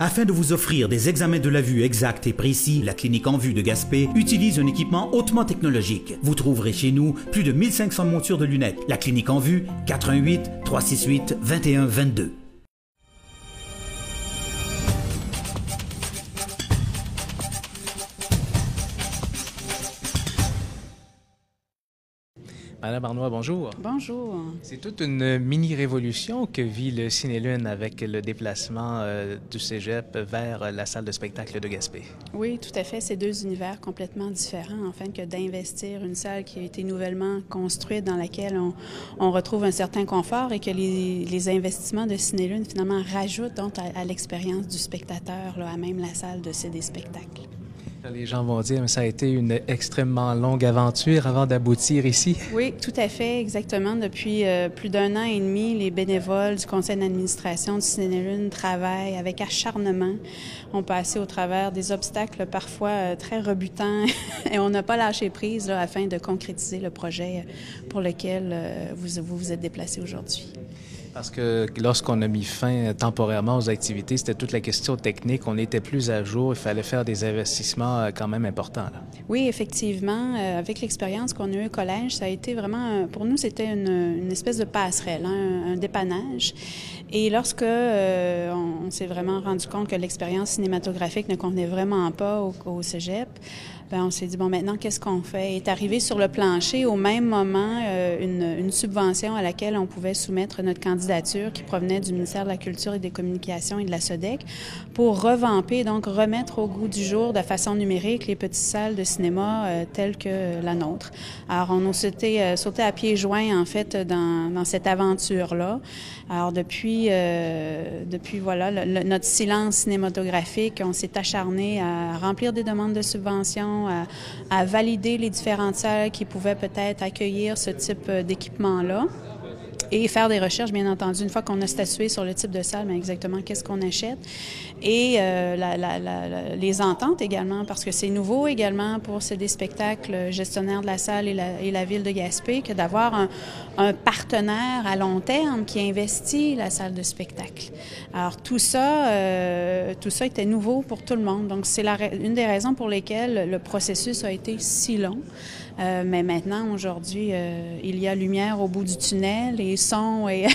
Afin de vous offrir des examens de la vue exacts et précis, la clinique en vue de Gaspé utilise un équipement hautement technologique. Vous trouverez chez nous plus de 1500 montures de lunettes. La clinique en vue, 88 368 21 22. Madame Arnois, bonjour. Bonjour. C'est toute une mini-révolution que vit le Ciné-Lune avec le déplacement euh, du cégep vers la salle de spectacle de Gaspé. Oui, tout à fait. C'est deux univers complètement différents, en fait, que d'investir une salle qui a été nouvellement construite, dans laquelle on, on retrouve un certain confort et que les, les investissements de Ciné-Lune, finalement, rajoutent donc à, à l'expérience du spectateur, là, à même la salle de ces spectacles. Les gens vont dire, mais ça a été une extrêmement longue aventure avant d'aboutir ici. Oui, tout à fait, exactement. Depuis euh, plus d'un an et demi, les bénévoles du conseil d'administration du Ciné-Lune travaillent avec acharnement. On passé au travers des obstacles parfois euh, très rebutants et on n'a pas lâché prise là, afin de concrétiser le projet pour lequel euh, vous, vous vous êtes déplacé aujourd'hui. Parce que lorsqu'on a mis fin temporairement aux activités, c'était toute la question technique. On était plus à jour. Il fallait faire des investissements euh, quand même importants. Là. Oui, effectivement. Euh, avec l'expérience qu'on a eue au collège, ça a été vraiment, pour nous, c'était une, espèce de passerelle, hein, un, dépannage. Et lorsque euh, on, on s'est vraiment rendu compte que l'expérience cinématographique ne convenait vraiment pas au, au cégep, ben on s'est dit, bon, maintenant, qu'est-ce qu'on fait? Est arrivé sur le plancher au même moment euh, une, une, subvention à laquelle on pouvait soumettre notre candidature qui provenait du ministère de la Culture et des Communications et de la SODEC pour revamper, donc remettre au goût du jour de façon numérique les petites salles de cinéma euh, telles que la nôtre. Alors, on a sauté, euh, sauté à pieds joints, en fait, dans, dans cette aventure-là. Alors, depuis, depuis voilà, notre silence cinématographique, on s'est acharné à remplir des demandes de subventions, à, à, valider les différentes salles qui pouvaient peut-être accueillir ce type d'équipement-là et faire des recherches, bien entendu, une fois qu'on a statué sur le type de salle, mais exactement qu'est-ce qu'on achète. Et euh, les ententes également, parce que c'est nouveau également pour des spectacles gestionnaires de la salle et la, ville de Gaspé que d'avoir un, un, partenaire à long terme qui investit la salle de spectacle. Alors tout ça, euh, tout ça était nouveau pour tout le monde. Donc c'est une des raisons pour lesquelles le processus a été si long. Euh, mais maintenant, aujourd'hui, euh, il y a lumière au bout du tunnel et son et,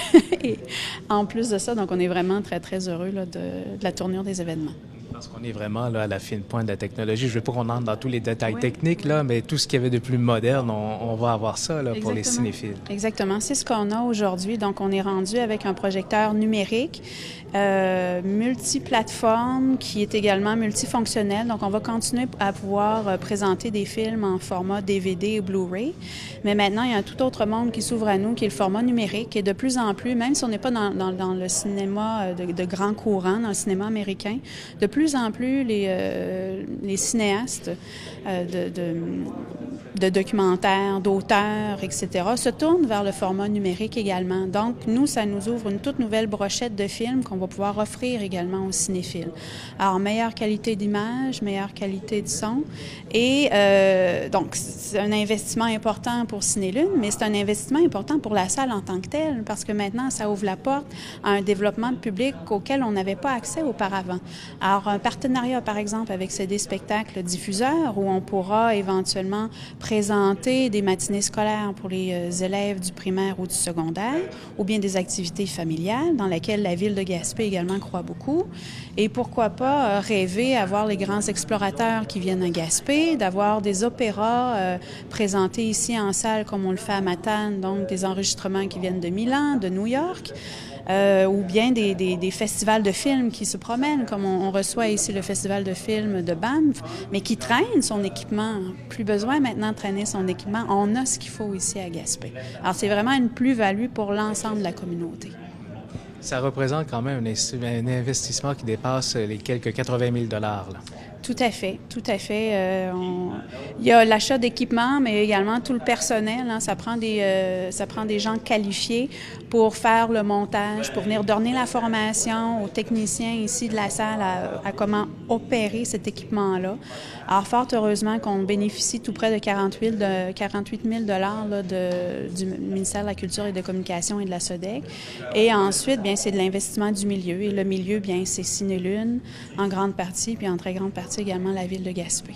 en plus de ça, donc on est vraiment très, très heureux de la tournure des événements. Parce qu'on est vraiment là, à la fine pointe de la technologie. Je ne veux pas qu'on entre dans tous les détails techniques, là, mais tout ce qu'il y avait de plus moderne, on, on va avoir ça là, pour les cinéphiles. Exactement. C'est ce qu'on a aujourd'hui. Donc, on est rendu avec un projecteur numérique euh, multiplateforme qui est également multifonctionnel. Donc, on va continuer à pouvoir euh, présenter des films en format DVD et Blu-ray. Mais maintenant, il y a un tout autre monde qui s'ouvre à nous, qui est le format numérique. Et de plus en plus, même si on n'est pas dans, dans, dans, le cinéma euh, de, de, grand courant, dans le cinéma américain, de plus en plus, les, euh, les cinéastes euh, de, de, de documentaires, d'auteurs, etc., se tournent vers le format numérique également. Donc, nous, ça nous ouvre une toute nouvelle brochette de films qu'on va pouvoir offrir également aux cinéphiles. Alors, meilleure qualité d'image, meilleure qualité de son. Et euh, donc, c'est un investissement important pour Cinélune, mais c'est un investissement important pour la salle en tant que telle, parce que maintenant, ça ouvre la porte à un développement public auquel on n'avait pas accès auparavant. Alors, un partenariat, par exemple, avec CD Spectacles diffuseurs, où on pourra éventuellement présenter des matinées scolaires pour les euh, élèves du primaire ou du secondaire, ou bien des activités familiales dans lesquelles la ville de Gaspé également croit beaucoup. Et pourquoi pas euh, rêver à voir les grands explorateurs qui viennent à Gaspé, d'avoir des opéras euh, présentés ici en salle comme on le fait à Matane, donc des enregistrements qui viennent de Milan, de New York. Euh, ou bien des, festivals de films qui se promènent, comme on, on, reçoit ici le festival de films de Banff, mais qui traîne son équipement. Plus besoin maintenant son équipement. On a ce qu'il faut ici à Gaspé. Alors c'est vraiment une plus-value pour l'ensemble de la communauté. Ça représente quand même un, investissement qui dépasse les quelques 80 000 dollars. Tout à fait, tout à fait. Euh, il y a l'achat d'équipements, mais également tout le personnel. Hein. Ça, prend des, euh, ça prend des gens qualifiés pour faire le montage, pour venir donner la formation aux techniciens ici de la salle à, comment opérer cet équipement-là. Alors, fort heureusement qu'on bénéficie tout près de 48, de, 48 000 de, du ministère de la Culture et de Communication et de la SODEC. Et ensuite, bien, c'est de l'investissement du milieu. Et le milieu, bien, c'est Cinélune en grande partie, puis en très grande partie également la ville de Gaspé.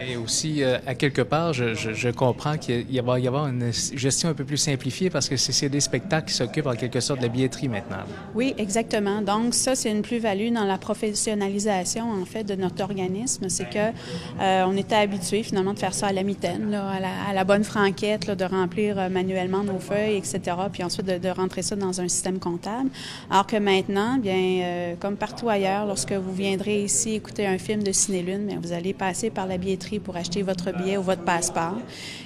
Et aussi, euh, à quelque part, je, comprends qu'il va y avoir une gestion un peu plus simplifiée parce que c'est des spectacles qui s'occupent en quelque sorte de la billetterie maintenant. Oui, exactement. Donc, ça, c'est une plus-value dans la professionnalisation, en fait, de notre organisme. C'est que euh, on était habitué, finalement, de faire ça à la mitaine, à, la, bonne franquette, de remplir euh, manuellement nos feuilles, etc., puis ensuite de, rentrer ça dans un système comptable. Alors que maintenant, bien, comme partout ailleurs, lorsque vous viendrez ici écouter un film de Cinélune, vous allez passer par la billetterie pour acheter votre billet ou votre passeport.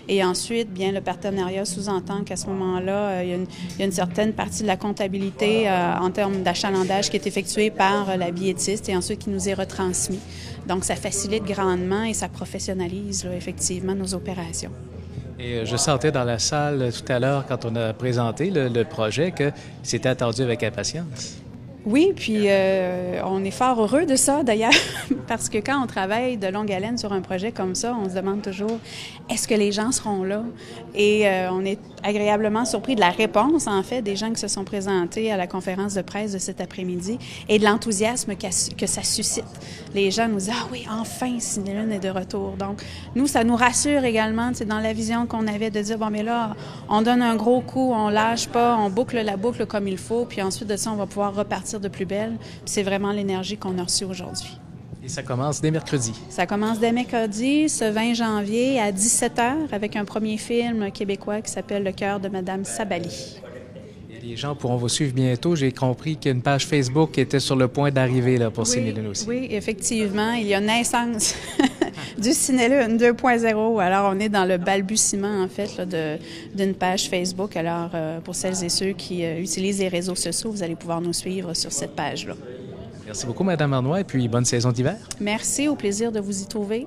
Et ensuite, bien, le partenariat sous-entend qu'à ce moment-là, euh, il, y a une, certaine partie de la comptabilité euh, en termes d'achalandage qui est effectuée par euh, la billettiste et ensuite qui nous est retransmis. Donc, ça facilite grandement et ça professionnalise effectivement nos opérations. Et je sentais dans la salle tout à l'heure, quand on a présenté le, le projet, que c'était attendu avec impatience. Oui, puis euh, on est fort heureux de ça d'ailleurs, parce que quand on travaille de longue haleine sur un projet comme ça, on se demande toujours est-ce que les gens seront là? Et euh, on est agréablement surpris de la réponse en fait des gens qui se sont présentés à la conférence de presse de cet après-midi et de l'enthousiasme que ça suscite. Les gens nous disent ah oui enfin Cinélune est de retour. Donc nous ça nous rassure également, c'est dans la vision qu'on avait de dire bon mais là on donne un gros coup, on lâche pas, on boucle la boucle comme il faut, puis ensuite de ça on va pouvoir repartir de plus belle. C'est vraiment l'énergie qu'on a reçue aujourd'hui. Et ça commence dès mercredi. Ça commence dès mercredi, ce 20 janvier à 17h, avec un premier film québécois qui s'appelle Le cœur de Madame Sabali. les gens pourront vous suivre bientôt. J'ai compris qu'une page Facebook était sur le point d'arriver pour oui, aussi. Oui, effectivement. Il y a naissance du Cinélune 2.0. Alors, on est dans le balbutiement, en fait, d'une page Facebook. Alors, euh, pour celles et ceux qui euh, utilisent les réseaux sociaux, vous allez pouvoir nous suivre sur cette page-là. Merci beaucoup, Madame Arnois, et puis bonne saison d'hiver. Merci, au plaisir de vous y trouver.